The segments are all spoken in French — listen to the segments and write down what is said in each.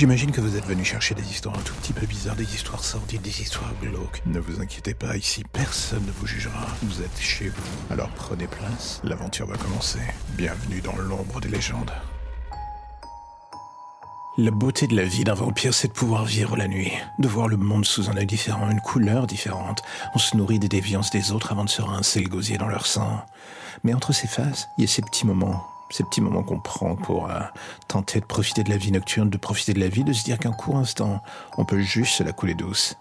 J'imagine que vous êtes venu chercher des histoires un tout petit peu bizarres, des histoires sordides, des histoires glauques. Ne vous inquiétez pas, ici personne ne vous jugera. Vous êtes chez vous. Alors prenez place, l'aventure va commencer. Bienvenue dans l'ombre des légendes. La beauté de la vie d'un vampire, c'est de pouvoir vivre la nuit, de voir le monde sous un œil différent, une couleur différente. On se nourrit des déviances des autres avant de se rincer le gosier dans leur sang. Mais entre ces phases, il y a ces petits moments, ces petits moments qu'on prend pour euh, tenter de profiter de la vie nocturne, de profiter de la vie, de se dire qu'un court instant, on peut juste la couler douce.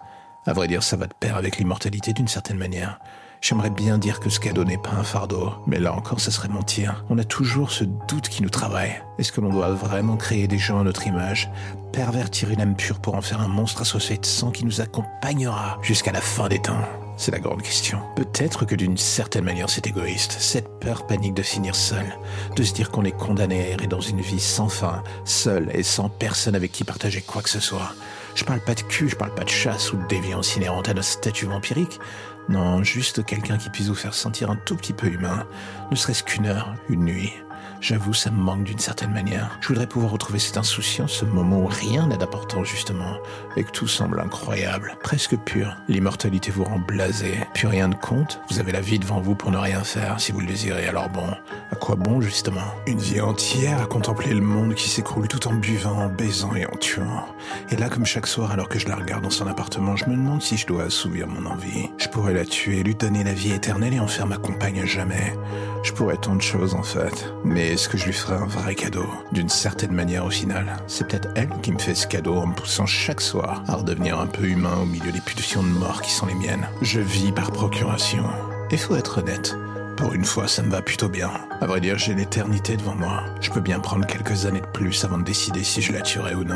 À vrai dire, ça va de pair avec l'immortalité d'une certaine manière. J'aimerais bien dire que ce cadeau n'est pas un fardeau, mais là encore, ça serait mentir. On a toujours ce doute qui nous travaille. Est-ce que l'on doit vraiment créer des gens à notre image, pervertir une âme pure pour en faire un monstre associé de sang qui nous accompagnera jusqu'à la fin des temps? C'est la grande question. Peut-être que d'une certaine manière c'est égoïste, cette peur panique de finir seul, de se dire qu'on est condamné à errer dans une vie sans fin, seul et sans personne avec qui partager quoi que ce soit. Je parle pas de cul, je parle pas de chasse ou de déviance inhérente à notre statut vampirique. Non, juste quelqu'un qui puisse vous faire sentir un tout petit peu humain, ne serait-ce qu'une heure, une nuit. J'avoue, ça me manque d'une certaine manière. Je voudrais pouvoir retrouver cette insouciance, ce moment où rien n'a d'important justement, et que tout semble incroyable, presque pur. L'immortalité vous rend blasé, puis rien ne compte. Vous avez la vie devant vous pour ne rien faire si vous le désirez. Alors bon, à quoi bon justement? Une vie entière à contempler le monde qui s'écroule tout en buvant, en baisant et en tuant. Et là, comme chaque soir, alors que je la regarde dans son appartement, je me demande si je dois assouvir mon envie. Je pourrais la tuer, lui donner la vie éternelle et en faire ma compagne à jamais. Je pourrais tant de choses en fait. Mais est-ce que je lui ferai un vrai cadeau? D'une certaine manière au final. C'est peut-être elle qui me fait ce cadeau en me poussant chaque soir à redevenir un peu humain au milieu des pulsions de mort qui sont les miennes. Je vis par procuration. Et faut être honnête. Pour une fois, ça me va plutôt bien. À vrai dire, j'ai l'éternité devant moi. Je peux bien prendre quelques années de plus avant de décider si je la tuerai ou non.